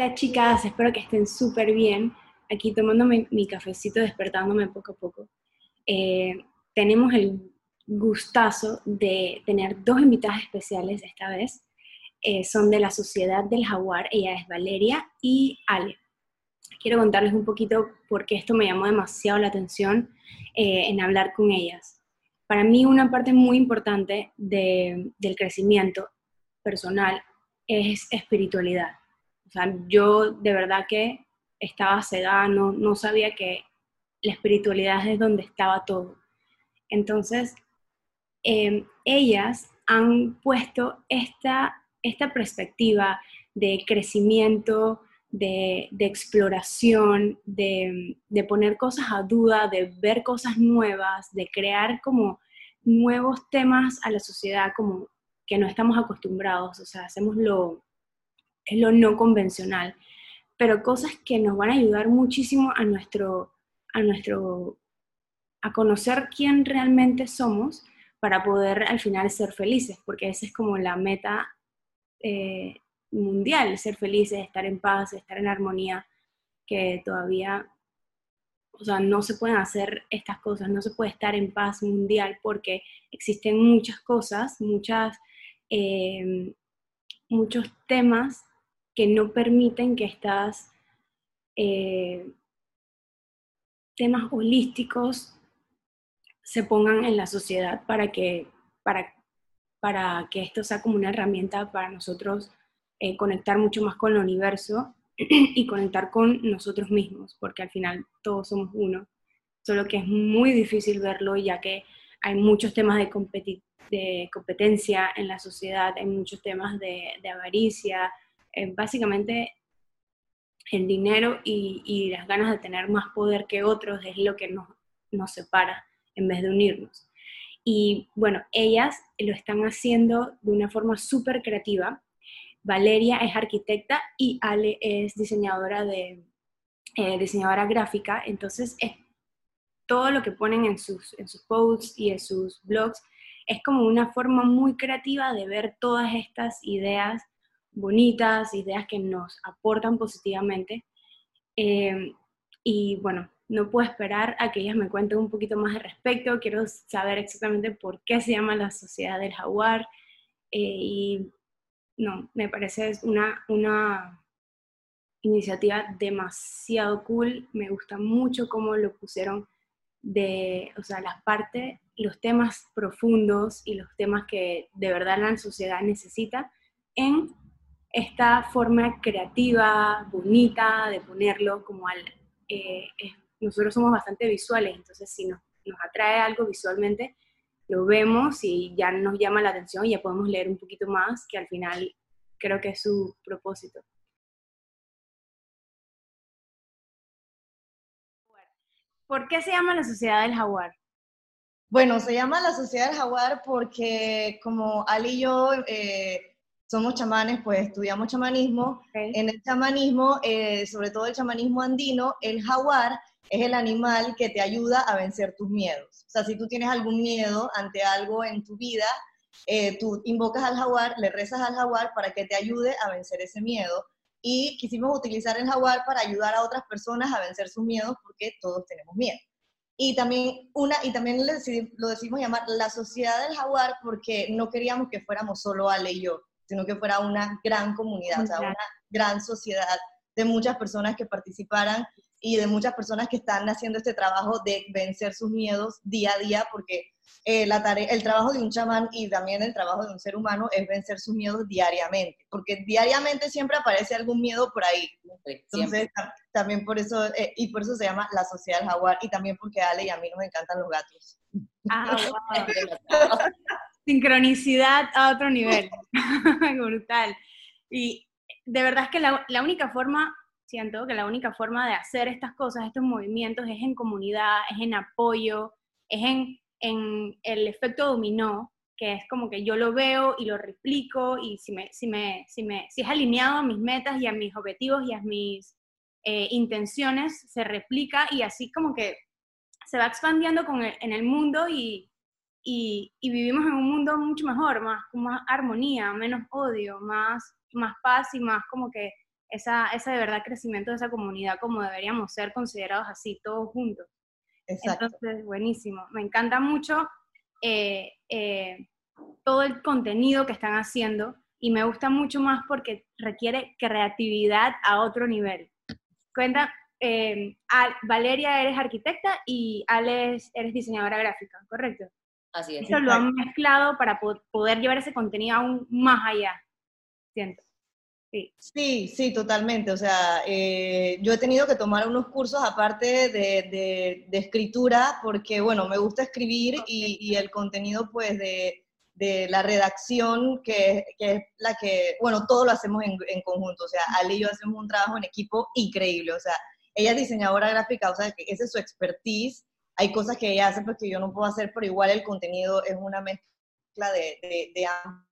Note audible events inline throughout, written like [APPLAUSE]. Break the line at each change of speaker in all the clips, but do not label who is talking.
Hola chicas, espero que estén súper bien. Aquí tomándome mi cafecito, despertándome poco a poco. Eh, tenemos el gustazo de tener dos invitadas especiales esta vez. Eh, son de la Sociedad del Jaguar, ella es Valeria y Ale. Quiero contarles un poquito por qué esto me llamó demasiado la atención eh, en hablar con ellas. Para mí una parte muy importante del crecimiento personal es espiritualidad. O sea, yo de verdad que estaba cegada, no, no sabía que la espiritualidad es donde estaba todo. Entonces, em, ellas han puesto esta, esta perspectiva de crecimiento, de, exploración, de, de, poner cosas a duda, de ver cosas nuevas, de crear como nuevos temas a la sociedad como que no estamos acostumbrados, o sea, hacemos lo, es lo no convencional, pero cosas que nos van a ayudar muchísimo a nuestro, a nuestro, a conocer quién realmente somos para poder al final ser felices, porque esa es como la meta eh, mundial, ser felices, estar en paz, estar en armonía, que todavía, o sea, no se pueden hacer estas cosas, no se puede estar en paz mundial porque existen muchas cosas, muchas, eh, muchos temas que no permiten que estas eh, temas holísticos se pongan en la sociedad para que, para, para que esto sea como una herramienta para nosotros eh, conectar mucho más con el universo [CLEARS THROAT] y conectar con nosotros mismos, porque al final todos somos uno, solo que es muy difícil verlo ya que hay muchos temas de, de competencia en la sociedad, hay muchos temas de, de avaricia, eh, básicamente el dinero y, las ganas de tener más poder que otros es lo que nos, nos separa en vez de unirnos. Y bueno, ellas lo están haciendo de una forma súper creativa. Valeria es arquitecta y Ale es diseñadora, de, eh, diseñadora gráfica, entonces es todo lo que ponen en sus, en sus posts y en sus blogs es como una forma muy creativa de ver todas estas ideas bonitas, ideas que nos aportan positivamente. Eh, y bueno, no puedo esperar a que ellas me cuenten un poquito más al respecto. Quiero saber exactamente por qué se llama la Sociedad del Jaguar. Eh, y no, me parece una, una iniciativa demasiado cool. Me gusta mucho cómo lo pusieron de, o sea, las partes, los temas profundos y los temas que de verdad la sociedad necesita en esta forma creativa, bonita de ponerlo como al... Eh, nosotros somos bastante visuales, entonces si nos, nos atrae algo visualmente, lo vemos y ya nos llama la atención y ya podemos leer un poquito más, que al final creo que es su propósito. ¿Por qué se llama la Sociedad del Jaguar?
Bueno, se llama la Sociedad del Jaguar porque como Ali y yo eh, somos chamanes, pues estudiamos chamanismo. En el chamanismo, eh, sobre todo el chamanismo andino, el jaguar es el animal que te ayuda a vencer tus miedos. O sea, si tú tienes algún miedo ante algo en tu vida, eh, tú invocas al jaguar, le rezas al jaguar para que te ayude a vencer ese miedo. Y quisimos utilizar el jaguar para ayudar a otras personas a vencer sus miedos porque todos tenemos miedo. Y también, una, y también lo decimos llamar la sociedad del jaguar porque no queríamos que fuéramos solo Ale y yo sino que fuera una gran comunidad, o sea, una gran sociedad de muchas personas que participaran y de muchas personas que están haciendo este trabajo de vencer sus miedos día a día, porque eh, la tarea, el trabajo de un chamán y también el trabajo de un ser humano es vencer sus miedos diariamente, porque diariamente siempre aparece algún miedo por ahí. Entonces, también por eso, eh, y por eso se llama la sociedad del jaguar, y también porque a Ale y a mí nos encantan los gatos. Ah, [LAUGHS]
sincronicidad a otro nivel. [LAUGHS] Brutal. Y de verdad es que la, única forma, siento que la única forma de hacer estas cosas, estos movimientos, es en comunidad, es en apoyo, es en, en el efecto dominó, que es como que yo lo veo y lo replico y si, me, si, me, si, me, si es alineado a mis metas y a mis objetivos y a mis eh, intenciones, se replica y así como que se va expandiendo con en el mundo y, y, vivimos en un mundo mucho mejor, más con más armonía, menos odio, más, más paz y más como que esa, ese de verdad crecimiento de esa comunidad como deberíamos ser considerados así, todos juntos. Exacto. Entonces, buenísimo. Me encanta mucho eh, eh, todo el contenido que están haciendo y me gusta mucho más porque requiere creatividad a otro nivel. Cuenta, eh, Valeria eres arquitecta y Alex eres diseñadora gráfica, ¿correcto?
Así es.
Eso lo han mezclado para poder llevar ese contenido aún más allá, siento.
Sí. sí, totalmente. O sea, eh, yo he tenido que tomar unos cursos aparte de, de, escritura porque, bueno, me gusta escribir y, y el contenido, pues, de, de la redacción, que, que, es la que, bueno, todo lo hacemos en, en, conjunto. O sea, Ali y yo hacemos un trabajo en equipo increíble. O sea, ella es diseñadora gráfica, o sea, que esa es su expertise. Hay cosas que ella hace porque yo no puedo hacer, pero igual el contenido es una mezcla de, de, de ambas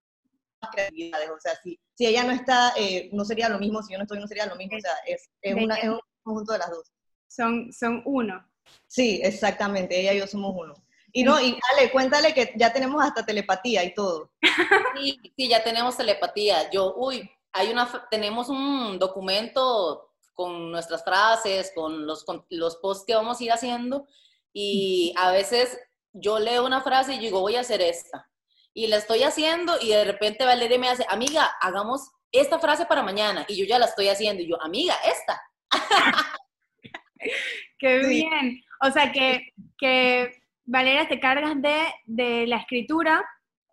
creatividades. O sea, si, si ella no está, eh, no sería lo mismo, si yo no estoy, no sería lo mismo. O sea, es, es, una, es un conjunto de las dos.
Son, son uno.
Sí, exactamente. Ella y yo somos uno. Y no, y Ale, cuéntale que ya tenemos hasta telepatía y todo. [LAUGHS]
Sí, sí, ya tenemos telepatía. Yo, uy, hay una, tenemos un documento con nuestras frases, con los, con los posts que vamos a ir haciendo, y a veces yo leo una frase y digo, voy a hacer esta. Y la estoy haciendo y de repente Valeria me hace, amiga, hagamos esta frase para mañana. Y yo ya la estoy haciendo. Y yo, amiga, esta. [LAUGHS]
Qué bien. O sea, que, que Valeria, te cargas de, de la escritura,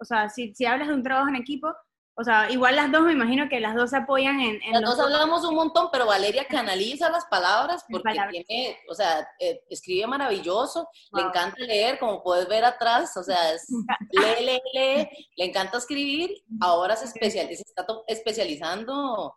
o sea, si, si, hablas de un trabajo en equipo, o sea, igual las dos, me imagino que las dos se apoyan en... en
las dos hablamos un montón, pero Valeria canaliza las palabras porque tiene, o sea, eh, escribe maravilloso, le encanta leer, como puedes ver atrás, o sea, es, [LAUGHS] lee, lee, lee, le encanta escribir, ahora se, especializa, se está especializando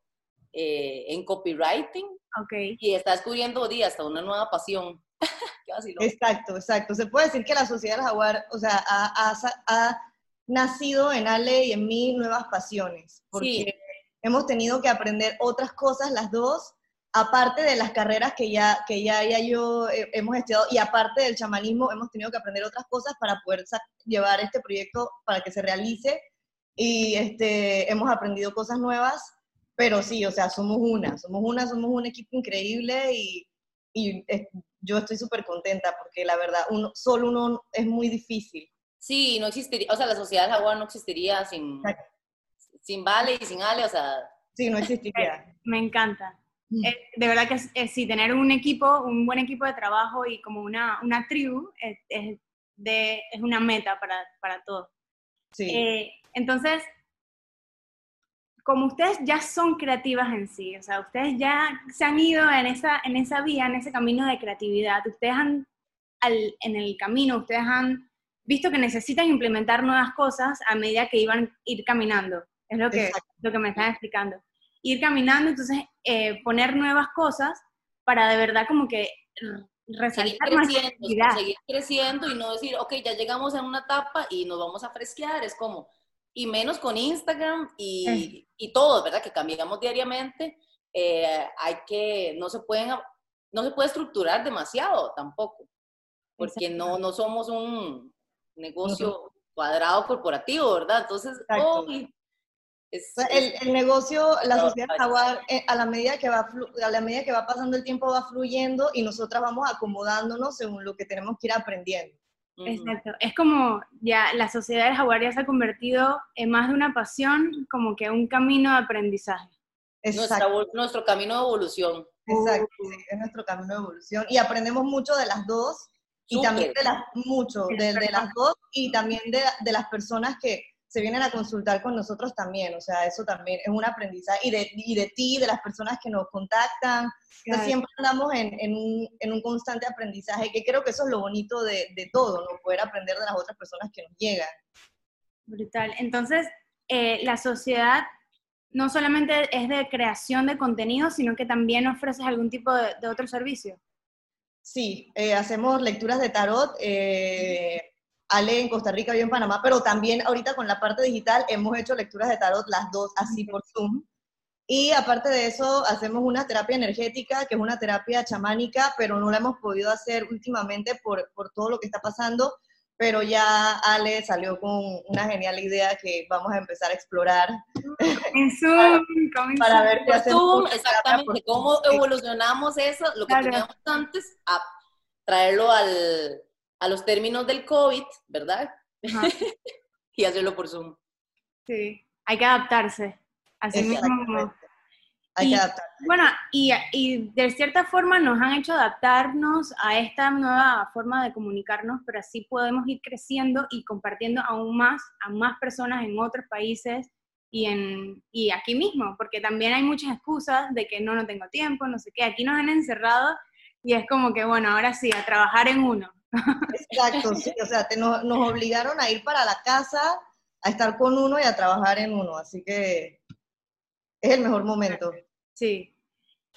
eh, en copywriting
okay.
y está descubriendo día hasta una nueva pasión. [LAUGHS]
exacto, exacto. Se puede decir que la sociedad jaguar, o sea, ha, nacido en Ale y en mí nuevas pasiones, porque hemos tenido que aprender otras cosas las dos, aparte de las carreras que ya, que ya, ya yo hemos estudiado, y aparte del chamanismo, hemos tenido que aprender otras cosas para poder llevar este proyecto para que se realice, y este, hemos aprendido cosas nuevas, pero sí, o sea, somos una, somos una, somos un equipo increíble y, y yo estoy súper contenta porque la verdad, uno, solo uno es muy difícil.
Sí, no existiría, o sea, la sociedad jaguar no existiría sin, sin Vale y sin Ale, o sea...
Sí, no existiría. [LAUGHS]
Me encanta. Mm. Eh, de verdad que sí, tener un equipo, un buen equipo de trabajo y como una, una tribu es, es, de, es una meta para, para todos.
Sí.
Eh, entonces, como ustedes ya son creativas en sí, o sea, ustedes ya se han ido en esa, en esa vía, en ese camino de creatividad, ustedes han, en el camino, ustedes han visto que necesitan implementar nuevas cosas a medida que iban ir caminando, es lo que, lo que me están explicando. Ir caminando, entonces eh, poner nuevas cosas para de verdad como que resaltar
seguir creciendo, seguir creciendo y no decir, ok, ya llegamos a una etapa y nos vamos a fresquear, es como, y menos con Instagram y, y todo, ¿verdad? Que cambiamos diariamente, eh, hay que, no se pueden, no se puede estructurar demasiado tampoco, porque no, no somos un negocio cuadrado corporativo, ¿verdad? Entonces,
el, el, negocio, la sociedad jaguar, eh, a la medida que va a la medida que va pasando el tiempo va fluyendo y nosotras vamos acomodándonos según lo que tenemos que ir aprendiendo.
Exacto. Es como ya la sociedad del jaguar ya se ha convertido en más de una pasión, como que un camino de aprendizaje.
nuestro camino de evolución.
Exacto, es nuestro camino de evolución. Y aprendemos mucho de las dos, y también de las, mucho, de, de, las dos, y también de, de las personas que, se vienen a consultar con nosotros también, o sea, eso también es un aprendizaje, y de, y de ti, de las personas que nos contactan, siempre andamos en, en, un, en, un, constante aprendizaje, que creo que eso es lo bonito de, de, todo, ¿no? Poder aprender de las otras personas que nos llegan.
Brutal. Entonces, eh, la sociedad no solamente es de creación de contenido, sino que también ofreces algún tipo de, de otro servicio.
Sí, eh, hacemos lecturas de tarot, eh, Ale en Costa Rica, yo en Panamá, pero también ahorita con la parte digital hemos hecho lecturas de tarot las dos así por Zoom. Y aparte de eso, hacemos una terapia energética, que es una terapia chamánica, pero no la hemos podido hacer últimamente por, por todo lo que está pasando, pero ya Ale salió con una genial idea que vamos a empezar a explorar.
En Zoom, [LAUGHS]
para, ver qué hacemos.
exactamente, cómo evolucionamos eso, lo que teníamos antes, a traerlo al, a los términos del COVID, ¿verdad? [LAUGHS] y hacerlo por Zoom.
Sí, hay que adaptarse. Así mismo.
Hay que adaptarse.
Bueno, y, y, de cierta forma nos han hecho adaptarnos a esta nueva forma de comunicarnos, pero así podemos ir creciendo y compartiendo aún más a más personas en otros países y, en, y aquí mismo, porque también hay muchas excusas de que no, no tengo tiempo, no sé qué. Aquí nos han encerrado y es como que, bueno, ahora sí, a trabajar en uno.
Exacto, sí, o sea, nos, nos obligaron a ir para la casa, a estar con uno y a trabajar en uno, así que es el mejor momento.
Sí.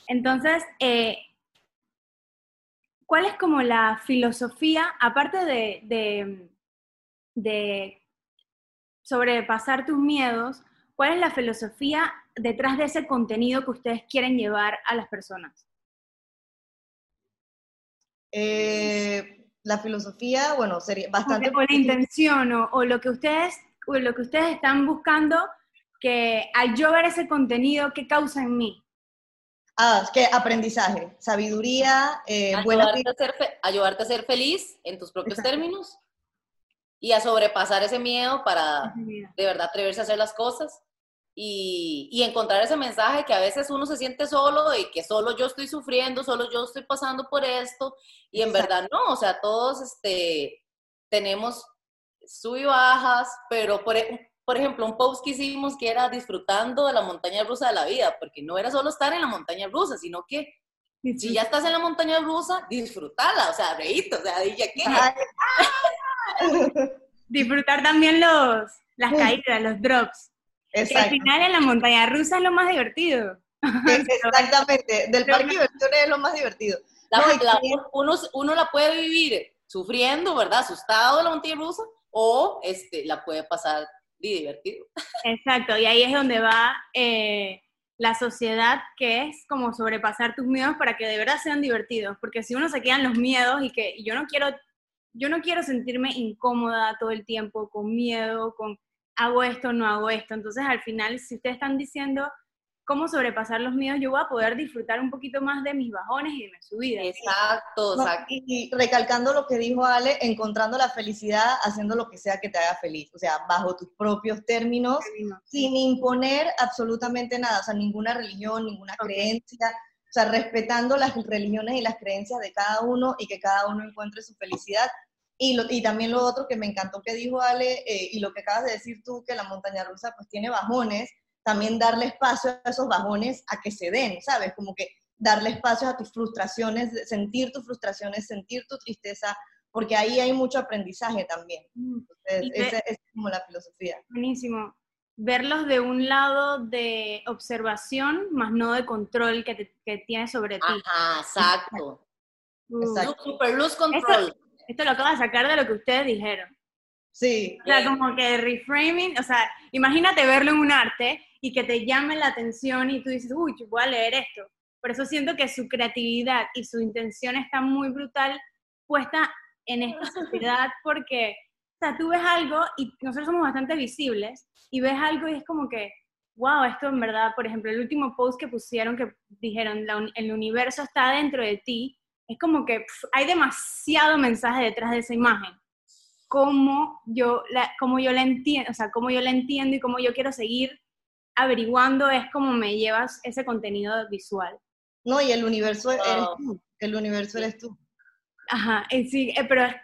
Entonces, eh, ¿cuál es como la filosofía, aparte de, de, de sobrepasar tus miedos, cuál es la filosofía detrás de ese contenido que ustedes quieren llevar a las personas?
Eh, la filosofía, bueno, sería bastante...
O la intención, o, lo, que ustedes, lo que ustedes están buscando, que al yo ver ese contenido, ¿qué causa en mí?
Ah, que aprendizaje, sabiduría,
eh, ayudarte, a ser ayudarte a ser feliz en tus propios términos y a sobrepasar ese miedo para de verdad atreverse a hacer las cosas y, encontrar ese mensaje que a veces uno se siente solo y que solo yo estoy sufriendo, solo yo estoy pasando por esto y en verdad no, o sea, todos este, tenemos sub y bajas, pero por, e, por ejemplo, un post que hicimos que era disfrutando de la montaña rusa de la vida, porque no era solo estar en la montaña rusa, sino que si ya estás en la montaña rusa, disfrutala, o sea, reíte, o sea, dije, ¿qué? [LAUGHS]
Disfrutar también los, las caídas, los drops. Exacto. al final en la montaña rusa es lo más divertido. [LAUGHS]
Exactamente, del parque de diversiones es lo más divertido.
uno, uno, la puede vivir sufriendo, ¿verdad? Asustado de la montaña rusa, o este, la puede pasar divertido. [LAUGHS]
Exacto, y ahí es donde va eh, la sociedad, que es como sobrepasar tus miedos para que de verdad sean divertidos, porque si uno se quedan los miedos y que yo no quiero, yo no quiero sentirme incómoda todo el tiempo, con miedo, con hago esto, no hago esto. Entonces, al final, si ustedes están diciendo cómo sobrepasar los miedos, yo voy a poder disfrutar un poquito más de mis bajones y de mi subida.
Exacto, exacto.
Y, recalcando lo que dijo Ale, encontrando la felicidad haciendo lo que sea que te haga feliz, o sea, bajo tus propios términos, sin imponer absolutamente nada, o sea, ninguna religión, ninguna creencia, o sea, respetando las religiones y las creencias de cada uno y que cada uno encuentre su felicidad y, y también lo otro que me encantó que dijo Ale, eh, y lo que acabas de decir tú, que la montaña rusa pues tiene bajones, también darle espacio a esos bajones a que se den, ¿sabes? Como que darle espacio a tus frustraciones, sentir tus frustraciones, sentir tu tristeza, porque ahí hay mucho aprendizaje también. Mm, esa, es como la filosofía.
Buenísimo. Verlos de un lado de observación, más no de control que, te, que tienes sobre ti.
Ajá, exacto. exacto. Super luz control
esto lo acabo de sacar de lo que ustedes dijeron.
Sí.
O sea, como que reframing, o sea, imagínate verlo en un arte y que te llame la atención y tú dices, uy, yo voy a leer esto. Por eso siento que su creatividad y su intención está muy brutal puesta en esta [LAUGHS] sociedad porque, o sea, tú ves algo y nosotros somos bastante visibles y ves algo y es como que, wow, esto en verdad, por ejemplo, el último post que pusieron que dijeron, el universo está dentro de ti es como que hay demasiado mensaje detrás de esa imagen. Cómo yo, la, cómo yo la entiendo, o sea, cómo yo la entiendo y cómo yo quiero seguir averiguando es como me llevas ese contenido visual.
No, y el universo eres tú, el universo eres tú.
Ajá, sí, eh, pero es,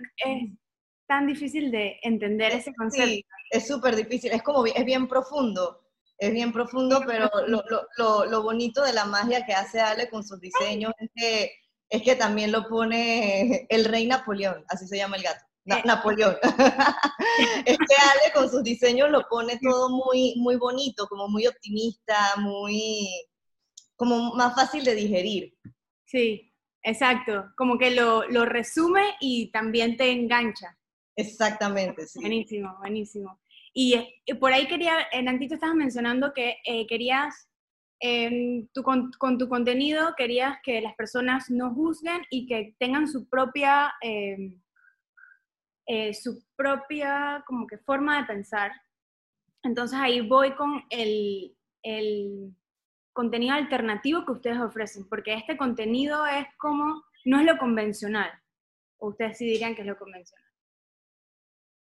tan difícil de entender ese concepto. Sí,
es súper difícil, es como, es bien profundo, es bien profundo, pero lo, lo, lo, lo bonito de la magia que hace Ale con sus diseños es que es que también lo pone el rey Napoleón, así se llama el gato. Eh. Napoleón. [LAUGHS] es que Ale con sus diseños lo pone todo muy, muy bonito, como muy optimista, muy, como más fácil de digerir.
Sí, exacto. Como que lo, lo resume y también te engancha.
Exactamente, sí.
Buenísimo, buenísimo. Y eh, por ahí quería, en Antito estabas mencionando que eh, querías tu, con, tu contenido querías que las personas no juzguen y que tengan su propia, em, eh, su propia como que forma de pensar. Entonces ahí voy con el, el contenido alternativo que ustedes ofrecen, porque este contenido es como, no es lo convencional. O ustedes sí dirían que es lo convencional.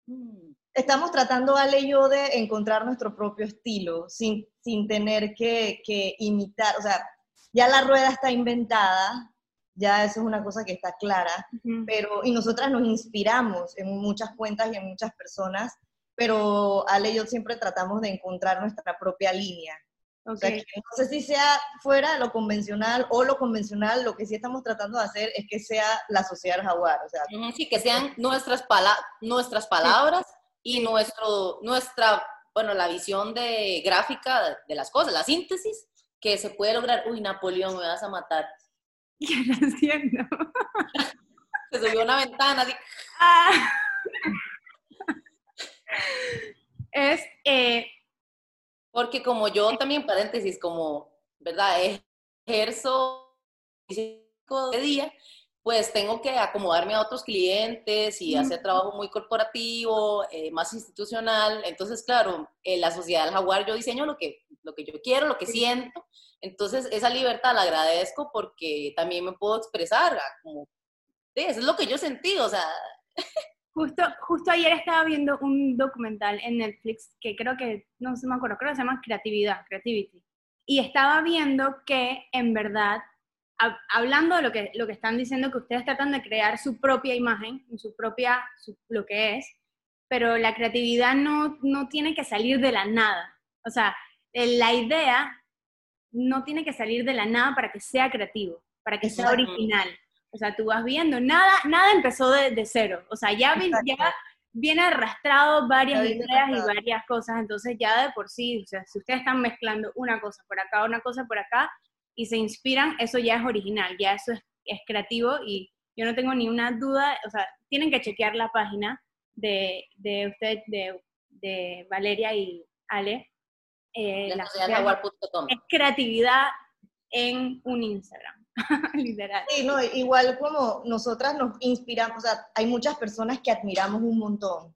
Mm. Estamos tratando, Ale y yo, de encontrar nuestro propio estilo, sin, sin tener que, que imitar, o sea, ya la rueda está inventada, ya eso es una cosa que está clara, pero, y nosotras nos inspiramos en muchas cuentas y en muchas personas, pero Ale y yo siempre tratamos de encontrar nuestra propia línea. no sé si sea fuera de lo convencional o lo convencional, lo que sí estamos tratando de hacer es que sea la sociedad jaguar. O sea,
sí, que sean nuestras, nuestras palabras y nuestro, nuestra, bueno, la visión de gráfica de las cosas, la síntesis que se puede lograr. Uy, Napoleón, me vas a matar. [LAUGHS]
¿Qué estás haciendo? [LAUGHS]
Se subió una ventana así. Ah. [LAUGHS]
Es, eh,
porque como yo también, paréntesis, como, ¿verdad? Ejerzo de día, pues tengo que acomodarme a otros clientes y hacer trabajo muy corporativo, eh, más institucional. Entonces, claro, en la sociedad del jaguar yo diseño lo que, lo que yo quiero, lo que siento. Entonces, esa libertad la agradezco porque también me puedo expresar como, eso es lo que yo sentí, o sea...
Justo, justo ayer estaba viendo un documental en Netflix que creo que, no sé, me acuerdo, creo que se llama Creatividad, Creativity. Y estaba viendo que en verdad, hablando de lo que, lo que están diciendo, que ustedes tratan de crear su propia imagen, su propia, lo que es, pero la creatividad no, no tiene que salir de la nada. O sea, la idea no tiene que salir de la nada para que sea creativo, para que sea original. O sea, tú vas viendo, nada, nada empezó de, cero. O sea, ya, ya viene arrastrado varias ideas y varias cosas, entonces ya de por sí, o sea, si ustedes están mezclando una cosa por acá, una cosa por acá, y se inspiran, eso ya es original, ya eso es, creativo y yo no tengo ni una duda, o sea, tienen que chequear la página de, de usted, de, de Valeria y Ale.
Eh, la
es creatividad en un Instagram. [LAUGHS] Literal.
Sí, no, igual como nosotras nos inspiramos, o sea, hay muchas personas que admiramos un montón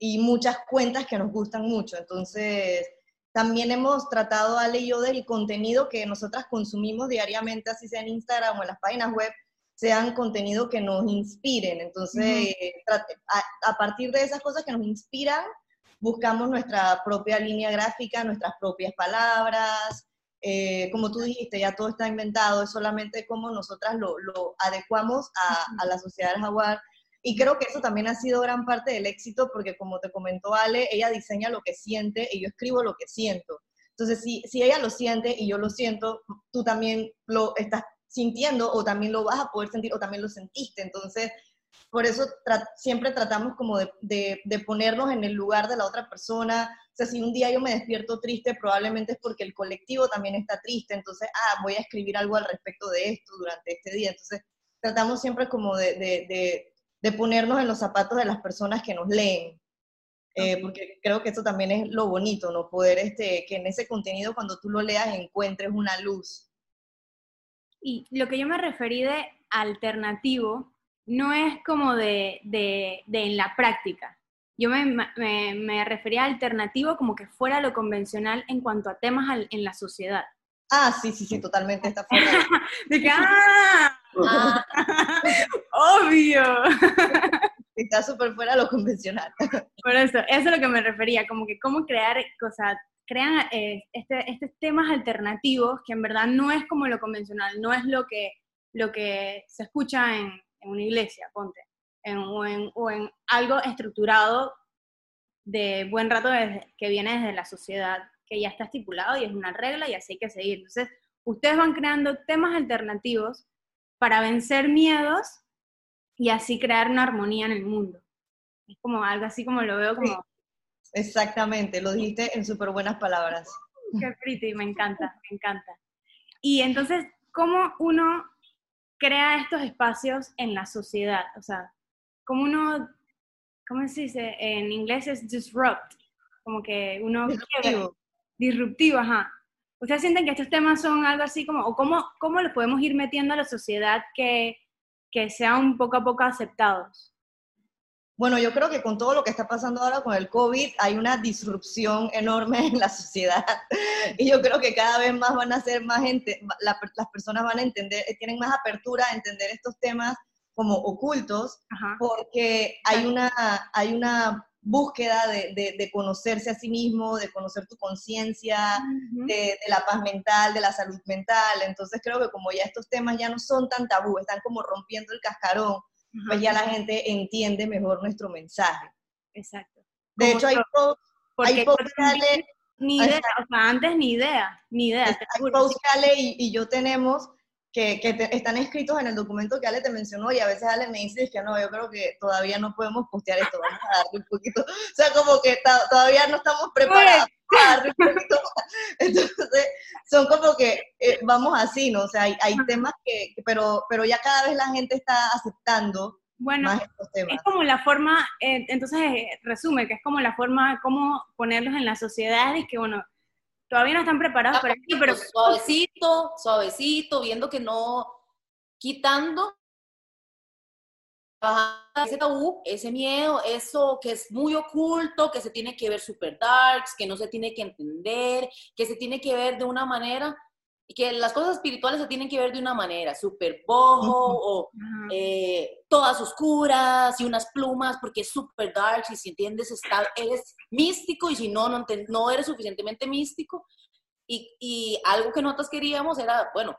y muchas cuentas que nos gustan mucho, entonces también hemos tratado, Ale y yo, del contenido que nosotras consumimos diariamente, así sea en Instagram o en las páginas web, sean contenido que nos inspiren. Entonces, a, a, partir de esas cosas que nos inspiran, buscamos nuestra propia línea gráfica, nuestras propias palabras, eh, como tú dijiste, ya todo está inventado, es solamente como nosotras lo, lo adecuamos a, a, la sociedad del jaguar. Y creo que eso también ha sido gran parte del éxito, porque como te comentó Ale, ella diseña lo que siente y yo escribo lo que siento. Entonces, si, si ella lo siente y yo lo siento, tú también lo estás sintiendo o también lo vas a poder sentir o también lo sentiste. Entonces, por eso siempre tratamos como de, de, de, ponernos en el lugar de la otra persona. O sea, si un día yo me despierto triste, probablemente es porque el colectivo también está triste. Entonces, ah, voy a escribir algo al respecto de esto durante este día. Entonces, tratamos siempre como de, de ponernos en los zapatos de las personas que nos leen. Eh, porque creo que eso también es lo bonito, ¿no? Poder este, que en ese contenido cuando tú lo leas encuentres una luz.
Y lo que yo me referí de alternativo no es como de, de, en la práctica. Yo me, me, me, refería a alternativo como que fuera lo convencional en cuanto a temas en la sociedad.
Ah, sí, sí, sí, totalmente está fuera. [LAUGHS]
de que, ¡ah! [LAUGHS] ¡Obvio! [LAUGHS]
está súper fuera de lo convencional.
Por eso, eso es lo que me refería, como que cómo crear cosas, crean eh, este, estos temas alternativos que en verdad no es como lo convencional, no es lo que, lo que se escucha en, en una iglesia, ponte, o, en, algo estructurado de buen rato que viene desde la sociedad, que ya está estipulado y es una regla y así hay que seguir. Entonces, ustedes van creando temas alternativos para vencer miedos y así crear una armonía en el mundo. Es como algo así como lo veo como...
exactamente, lo dijiste en súper buenas palabras.
Qué pretty, me encanta, me encanta. Y entonces, ¿cómo uno crea estos espacios en la sociedad. O sea, como uno, ¿cómo se dice? En inglés es disrupt, como que uno...
Disruptivo.
disruptivo, ajá. ¿Ustedes sienten que estos temas son algo así como, o cómo, cómo los podemos ir metiendo a la sociedad que, que sean poco a poco aceptados?
Bueno, yo creo que con todo lo que está pasando ahora con el COVID hay una disrupción enorme en la sociedad. [LAUGHS] Y yo creo que cada vez más van a ser más gente, las personas van a entender, tienen más apertura a entender estos temas como ocultos porque hay una, hay una búsqueda de, conocerse a sí mismo, de conocer tu conciencia, de, la paz mental, de la salud mental. Entonces creo que como ya estos temas ya no son tan tabú, están como rompiendo el cascarón, pues ya la gente entiende mejor nuestro mensaje.
Exacto.
De hecho, hay posts, hay
ni idea, o sea, antes ni idea, ni idea.
Hay posts que Ale y, y yo tenemos que, están escritos en el documento que Ale te mencionó y a veces Ale me dice que no, yo creo que todavía no podemos postear esto, vamos a darle un poquito, o sea, como que todavía no estamos preparados para darle un poquito más. [LAUGHS] Entonces, son como que eh, vamos así, ¿no? O sea, hay, hay temas que, pero, pero ya cada vez la gente está aceptando
bueno, es como la forma, eh, entonces eh, resume que es como la forma, cómo ponerlos en la sociedad y que, bueno, todavía no están preparados para esto, pero...
Suavecito, suavecito, viendo que no, quitando. Ese tabú, ese miedo, eso que es muy oculto, que se tiene que ver super darks, que no se tiene que entender, que se tiene que ver de una manera que las cosas espirituales se tienen que ver de una manera, súper bojo o eh, todas oscuras y unas plumas porque es súper dark y si entiendes está, eres místico y si no, no, no eres suficientemente místico. Y, y, algo que nosotros queríamos era, bueno,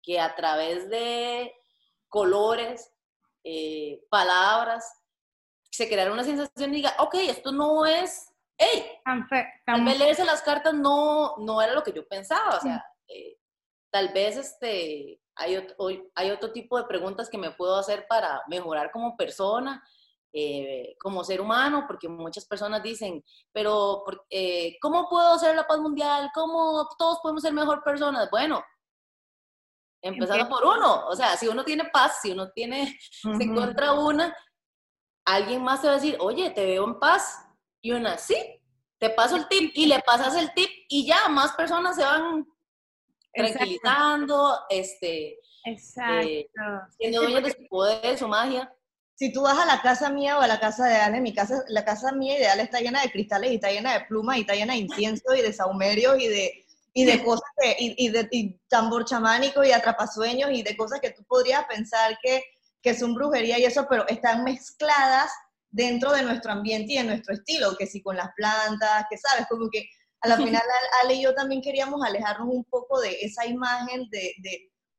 que a través de colores, eh, palabras, se creara una sensación y diga, ok, esto no es, hey, tal vez leerse las cartas no, no era lo que yo pensaba, o sea, eh, tal vez este, hay, otro, hay otro tipo de preguntas que me puedo hacer para mejorar como persona, eh, como ser humano, porque muchas personas dicen, pero eh, ¿cómo puedo hacer la paz mundial? ¿Cómo todos podemos ser mejor personas? Bueno, empezando por uno, o sea, si uno tiene paz, si uno tiene, se encuentra una, alguien más te va a decir, oye, te veo en paz, y una, sí, te paso el tip, y le pasas el tip, y ya más personas se van tranquilizando, este,
Exacto. Eh,
siendo dueños de su poder, de su magia.
Si tú vas a la casa mía o a la casa de Ale, mi casa, la casa mía ideal está llena de cristales y está llena de plumas y está llena de incienso y de saumerios y de, y de cosas que, y, de y tambor chamánico y atrapasueños y de cosas que tú podrías pensar que, que son brujería y eso, pero están mezcladas dentro de nuestro ambiente y de nuestro estilo, que si con las plantas, que sabes, como que a la [LAUGHS] final Ale y yo también queríamos alejarnos un poco de esa imagen de,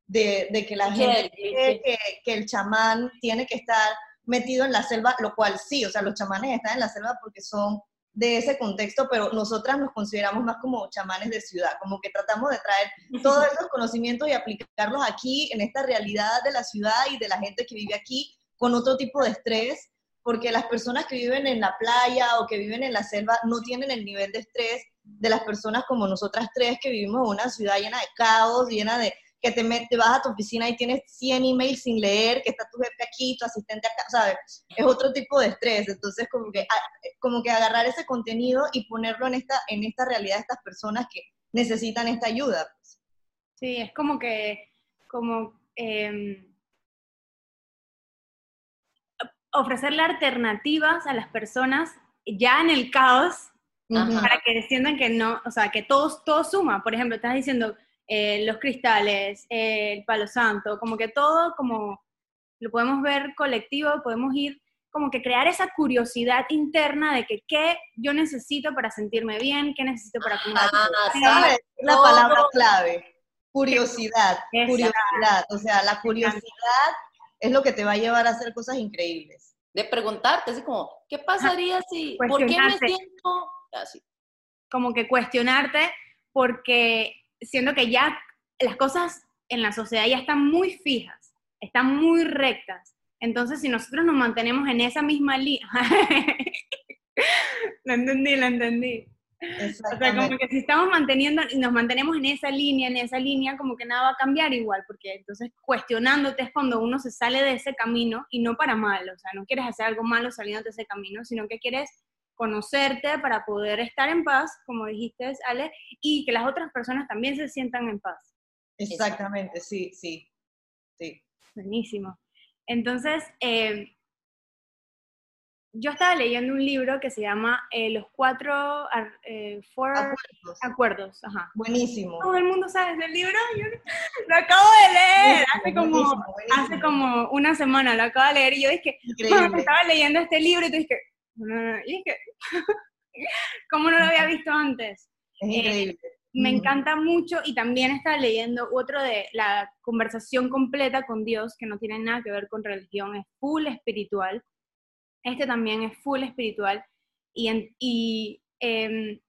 de, de, que la gente cree que, que, el chamán tiene que estar metido en la selva, lo cual sí, o sea, los chamanes están en la selva porque son de ese contexto, pero nosotras nos consideramos más como chamanes de ciudad, como que tratamos de traer [LAUGHS] todos esos conocimientos y aplicarlos aquí, en esta realidad de la ciudad y de la gente que vive aquí, con otro tipo de estrés, porque las personas que viven en la playa o que viven en la selva no tienen el nivel de estrés de las personas como nosotras tres que vivimos en una ciudad llena de caos, llena de que te, te vas a tu oficina y tienes 100 emails sin leer, que está tu jefe aquí, tu asistente acá, ¿sabes? Es otro tipo de estrés. Entonces, como que, ah, como que agarrar ese contenido y ponerlo en esta, en esta realidad de estas personas que necesitan esta ayuda. Pues.
Sí, es como que, como... Em, ofrecerle alternativas a las personas ya en el caos para que sientan que no, o sea, que todo, todo suma. Por ejemplo, estás diciendo eh, los cristales, el palo santo, como que todo como lo podemos ver colectivo, podemos ir como que crear esa curiosidad interna de que qué yo necesito para sentirme bien, qué necesito para cuidar.
Ah, La palabra clave, curiosidad, curiosidad, o sea, la curiosidad es lo que te va a llevar a hacer cosas increíbles.
De preguntarte, así como, ¿qué pasaría si, por qué me siento así?
Como que cuestionarte, porque siento que ya las cosas en la sociedad ya están muy fijas, están muy rectas. Entonces, si nosotros nos mantenemos en esa misma línea, [LAUGHS] lo entendí, lo entendí. O sea, como que si estamos manteniendo y nos mantenemos en esa línea, en esa línea, como que nada va a cambiar igual, porque entonces cuestionándote es cuando uno se sale de ese camino y no para mal, o sea, no quieres hacer algo malo saliéndote de ese camino, sino que quieres conocerte para poder estar en paz, como dijiste, Ale, y que las otras personas también se sientan en paz.
Exactamente, sí, sí, sí.
Buenísimo. Entonces, eh, yo estaba leyendo un libro que se llama eh, Los Cuatro eh, acuerdos. Ajá.
Buenísimo.
Todo el mundo sabe ese libro. Yo lo acabo de leer hace, como, hace como una semana, lo acabo de leer y yo dije, estaba leyendo este libro y tú dije, y dije, [LAUGHS] ¿cómo no lo había visto antes?
Es increíble.
me encanta mucho y también estaba leyendo otro de la conversación completa con Dios, que no tiene nada que ver con religión, es full espiritual este también es full espiritual y, em,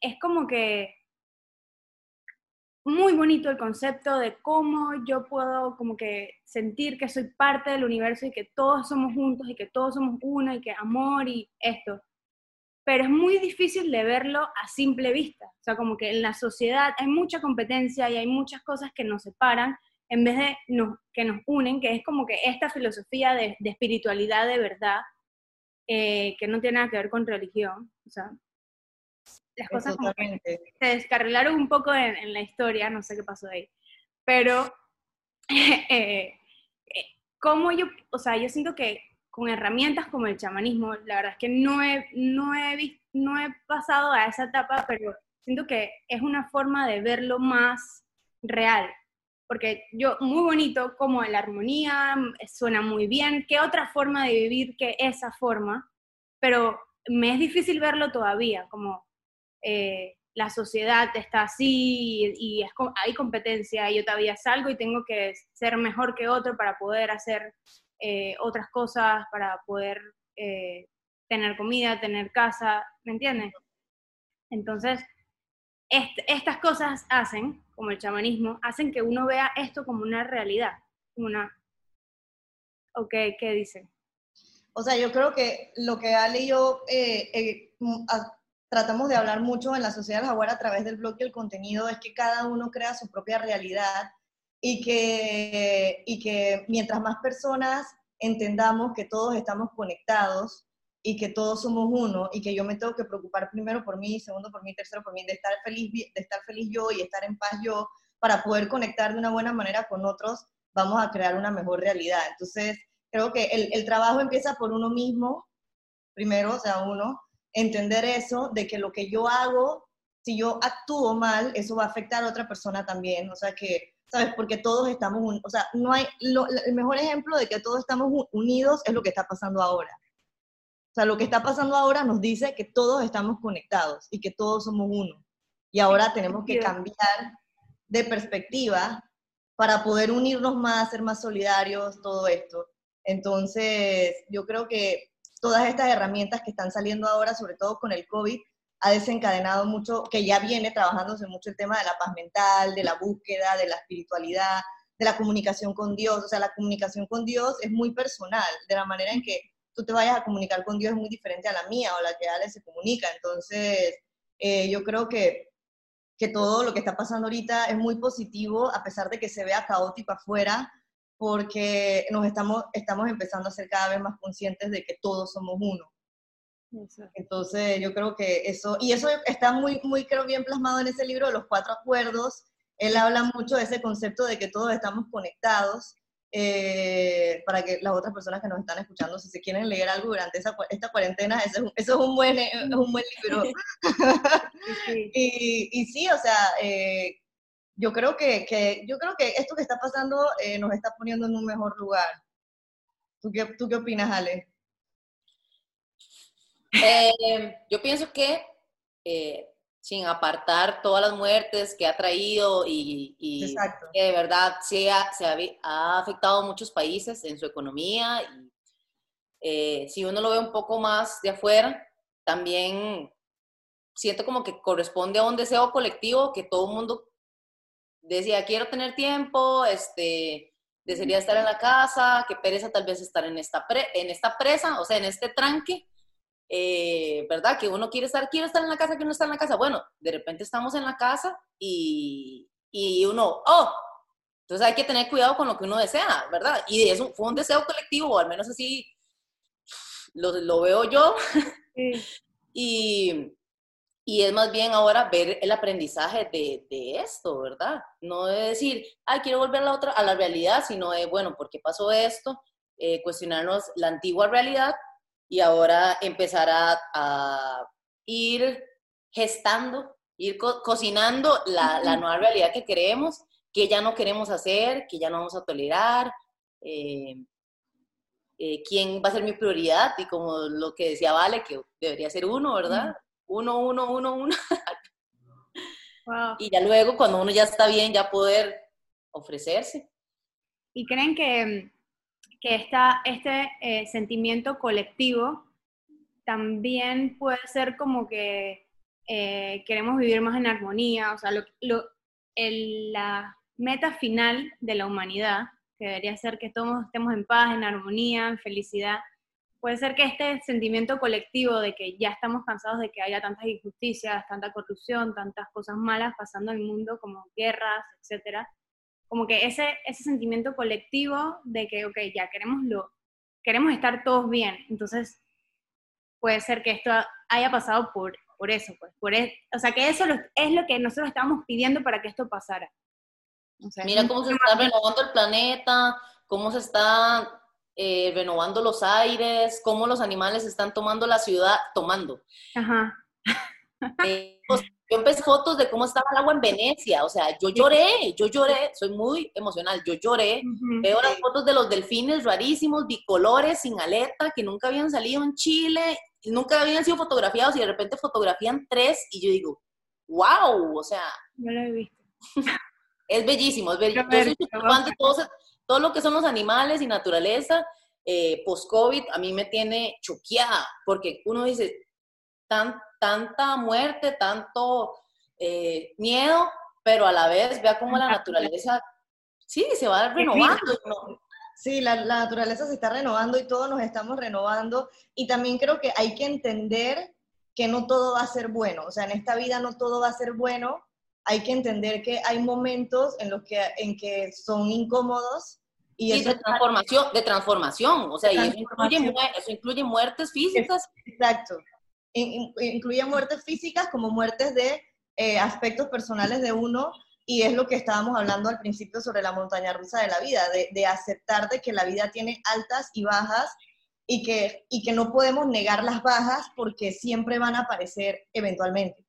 es como que muy bonito el concepto de cómo yo puedo como que sentir que soy parte del universo y que todos somos juntos y que todos somos uno y que amor y esto. Pero es muy difícil de verlo a simple vista. O sea, como que en la sociedad hay mucha competencia y hay muchas cosas que nos separan en vez de que nos unen, que es como que esta filosofía de espiritualidad de verdad eh, que no tiene nada que ver con religión. O sea, las cosas se descarrilaron un poco en, la historia, no sé qué pasó ahí. Pero, [LAUGHS] eh, eh, como yo, o sea, yo siento que con herramientas como el chamanismo, la verdad es que no he, no he, no he pasado a esa etapa, pero siento que es una forma de verlo más real, porque yo, muy bonito, como la armonía, suena muy bien, ¿qué otra forma de vivir que esa forma? Pero me es difícil verlo todavía, como eh, la sociedad está así y, es, hay competencia y yo todavía salgo y tengo que ser mejor que otro para poder hacer eh, otras cosas, para poder eh, tener comida, tener casa, ¿me entiendes? Entonces, estas cosas hacen como el chamanismo, hacen que uno vea esto como una realidad, una... Ok, ¿qué dicen?
O sea, yo creo que lo que Ale y yo eh, eh, tratamos de hablar mucho en la sociedad jaguar a través del blog y el contenido es que cada uno crea su propia realidad y que, y que mientras más personas entendamos que todos estamos conectados y que todos somos uno y que yo me tengo que preocupar primero por mí, segundo por mí, tercero por mí, de estar feliz, de estar feliz yo y estar en paz yo para poder conectar de una buena manera con otros, vamos a crear una mejor realidad. Entonces, creo que el, el trabajo empieza por uno mismo, primero, o sea, uno, entender eso, de que lo que yo hago, si yo actúo mal, eso va a afectar a otra persona también, o sea que ¿sabes? Porque todos estamos, un, o sea, no hay, el mejor ejemplo de que todos estamos unidos es lo que está pasando ahora. O sea, lo que está pasando ahora nos dice que todos estamos conectados y que todos somos uno. Y ahora tenemos que cambiar de perspectiva para poder unirnos más, ser más solidarios, todo esto. Entonces, yo creo que todas estas herramientas que están saliendo ahora, sobre todo con el COVID, ha desencadenado mucho, que ya viene trabajándose mucho el tema de la paz mental, de la búsqueda, de la espiritualidad, de la comunicación con Dios. O sea, la comunicación con Dios es muy personal, de la manera en que tú te vayas a comunicar con Dios es muy diferente a la mía o la que Ale se comunica. Entonces, eh, yo creo que, que todo lo que está pasando ahorita es muy positivo, a pesar de que se vea caótico afuera, porque nos estamos, estamos empezando a ser cada vez más conscientes de que todos somos uno. Entonces, yo creo que eso, y eso está muy, muy, creo, bien plasmado en ese libro de los cuatro acuerdos. Él habla mucho de ese concepto de que todos estamos conectados eh, para que las otras personas que nos están escuchando, si se quieren leer algo durante esa, esta cuarentena, eso es, un, buen, es un buen libro. [LAUGHS] [LAUGHS] y, y, sí, o sea, eh, yo, creo que, que, yo creo que esto que está pasando eh, nos está poniendo en un mejor lugar. ¿Tú qué, tú qué opinas, Ale?
yo pienso que sin apartar todas las muertes que ha traído y, que de verdad se ha, se ha, afectado a muchos países en su economía. Y, eh, si uno lo ve un poco más de afuera, también siento como que corresponde a un deseo colectivo que todo el mundo decía, quiero tener tiempo, este, desearía estar en la casa, que pereza tal vez estar en esta, en esta presa, o sea, en este tranque eh, ¿verdad? Que uno quiere estar, quiere estar en la casa, que uno está en la casa. Bueno, de repente estamos en la casa y, y uno, oh, entonces hay que tener cuidado con lo que uno desea, ¿verdad? Y eso fue un deseo colectivo, o al menos así lo, lo veo yo. [LAUGHS] y, y es más bien ahora ver el aprendizaje de, de, esto, ¿verdad? No de decir, ay, quiero volver a la, otra, a la realidad, sino de, bueno, ¿por qué pasó esto? Eh, cuestionarnos la antigua realidad y ahora empezar a, ir gestando, ir cocinando la, nueva realidad que queremos, que ya no queremos hacer, que ya no vamos a tolerar, eh, eh, quién va a ser mi prioridad y como lo que decía Vale, que debería ser uno, ¿verdad? Uno, uno, uno, uno. [LAUGHS] Y ya luego, cuando uno ya está bien, ya poder ofrecerse.
¿Y creen que, que esta, este eh, sentimiento colectivo también puede ser como que eh, queremos vivir más en armonía? O sea, lo, lo, la meta final de la humanidad, que debería ser que todos estemos en paz, en armonía, en felicidad, puede ser que este sentimiento colectivo de que ya estamos cansados de que haya tantas injusticias, tanta corrupción, tantas cosas malas pasando en el mundo, como guerras, etcétera, como que ese, ese sentimiento colectivo de que, ok, ya queremos, lo, queremos estar todos bien, entonces puede ser que esto haya pasado por, por eso, pues, por e, o sea, que eso es lo que nosotros estábamos pidiendo para que esto pasara.
Mira cómo se está renovando el planeta, cómo se está eh, renovando los aires, cómo los animales están tomando la ciudad, tomando. Ajá. [LAUGHS] Eh, pues, yo empecé fotos de cómo estaba el agua en Venecia, o sea, yo lloré, yo lloré, soy muy emocional, yo lloré, veo las fotos de los delfines rarísimos, bicolores, sin aleta, que nunca habían salido en Chile, nunca habían sido fotografiados y de repente fotografían tres y yo digo, wow, o sea...
No lo he visto. [LAUGHS]
Es bellísimo, es bellísimo. Yo soy fan de todo, todo lo que son los animales y naturaleza, eh, post-COVID, a mí me tiene choqueada, porque uno dice, tan, tanta muerte, tanto eh, miedo, pero a la vez vea cómo la naturaleza, sí, se va renovando.
Sí, la, la, naturaleza se está renovando y todos nos estamos renovando. Y también creo que hay que entender que no todo va a ser bueno. O sea, en esta vida no todo va a ser bueno. Hay que entender que hay momentos en los que, en que son incómodos
y, de transformación, de transformación, o sea, eso, incluye, eso incluye muertes físicas.
Exacto. Incluye muertes físicas como muertes de eh, aspectos personales de uno, y es lo que estábamos hablando al principio sobre la montaña rusa de la vida, de, de aceptar de que la vida tiene altas y bajas, y que, y que no podemos negar las bajas porque siempre van a aparecer eventualmente.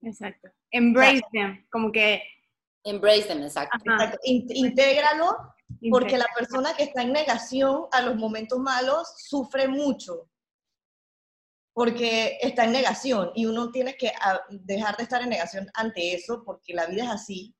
Exacto. Embrace them, como que...
Embrace them, exacto. exacto.
Intégralo porque la persona que está en negación a los momentos malos sufre mucho, porque está en negación y uno tiene que ah, dejar de estar en negación ante eso, porque la vida es así.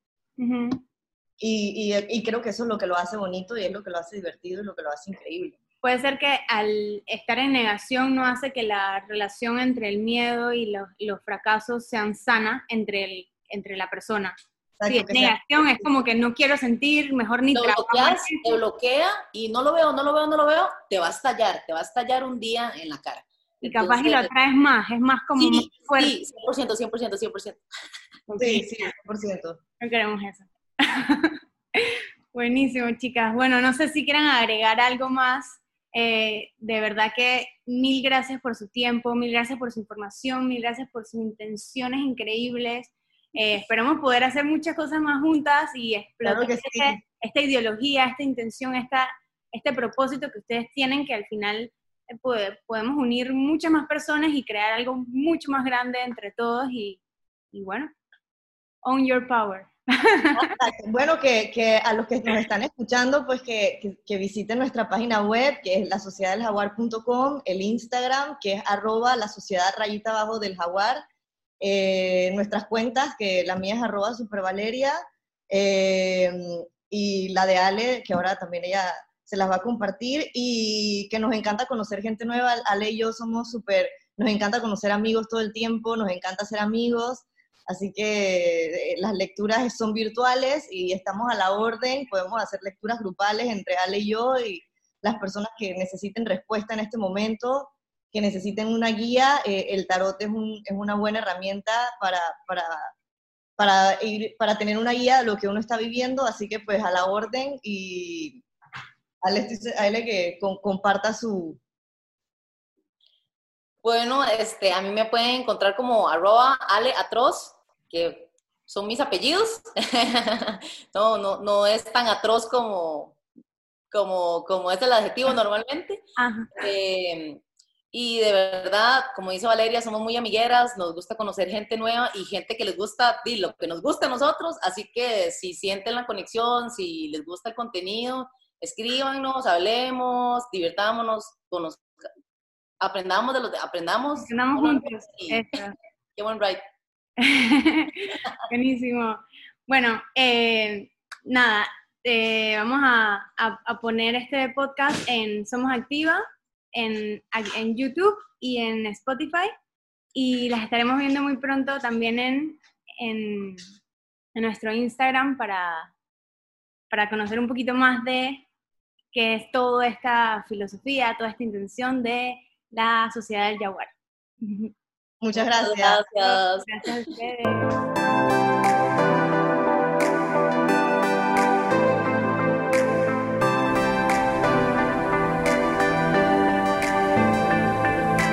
y, y, creo que eso es lo que lo hace bonito y es lo que lo hace divertido y lo que lo hace increíble.
Puede ser que al estar en negación no hace que la relación entre el miedo y los, los fracasos sean sana entre, el, entre la persona. Sí, negación es como que no quiero sentir, mejor ni
trabajar. Te bloquea y no lo veo, no lo veo, no lo veo, te va a estallar, te va a estallar un día en la cara.
Y capaz y lo atraes más, es más como
sí, fuerte. Sí, 100%, 100%,
100%. Sí, sí, 100%.
No queremos eso. [LAUGHS] Buenísimo, chicas. Bueno, no sé si quieran agregar algo más. Eh, de verdad que mil gracias por su tiempo, mil gracias por su información, mil gracias por sus intenciones increíbles. Eh, esperamos poder hacer muchas cosas más juntas y explotar este, esta ideología, esta intención, esta, este propósito que ustedes tienen, que al final eh, podemos unir muchas más personas y crear algo mucho más grande entre todos y, bueno, own your power. [LAUGHS]
Bueno, que, que, a los que nos están escuchando, pues que, que, visiten nuestra página web, que es la jaguar.com, el Instagram, que es arroba la sociedad rayita abajo del jaguar, eh, nuestras cuentas, que la mía es arroba supervaleria, eh, y la de Ale, que ahora también ella se las va a compartir, y que nos encanta conocer gente nueva. Ale y yo somos súper, nos encanta conocer amigos todo el tiempo, nos encanta ser amigos, así que eh, las lecturas son virtuales y estamos a la orden, podemos hacer lecturas grupales entre Ale y yo, y las personas que necesiten respuesta en este momento, que necesiten una guía, eh, el tarot es, un, es, una buena herramienta para, para, para, ir, para tener una guía de lo que uno está viviendo, así que pues a la orden y a él que comparta su...
Bueno, este, a mí me pueden encontrar como arroba ale atroz, que son mis apellidos. [LAUGHS] no, no, no es tan atroz como, como, como es el adjetivo normalmente. Eh, Y de verdad, como dice Valeria, somos muy amigueras, nos gusta conocer gente nueva y gente que les gusta lo que nos gusta a nosotros. Así que si sienten la conexión, si les gusta el contenido, escríbanos, hablemos, divirtámonos, aprendamos de los aprendamos.
Aprendamos juntos.
Qué buen right. [LAUGHS]
Buenísimo. Bueno, eh, nada, eh, vamos a, poner este podcast en Somos Activa en, en YouTube y en Spotify y las estaremos viendo muy pronto también en, en, nuestro Instagram para, para conocer un poquito más de qué es toda esta filosofía, toda esta intención de la sociedad del jaguar. [LAUGHS]
Muchas gracias.
Gracias. Gracias a ustedes.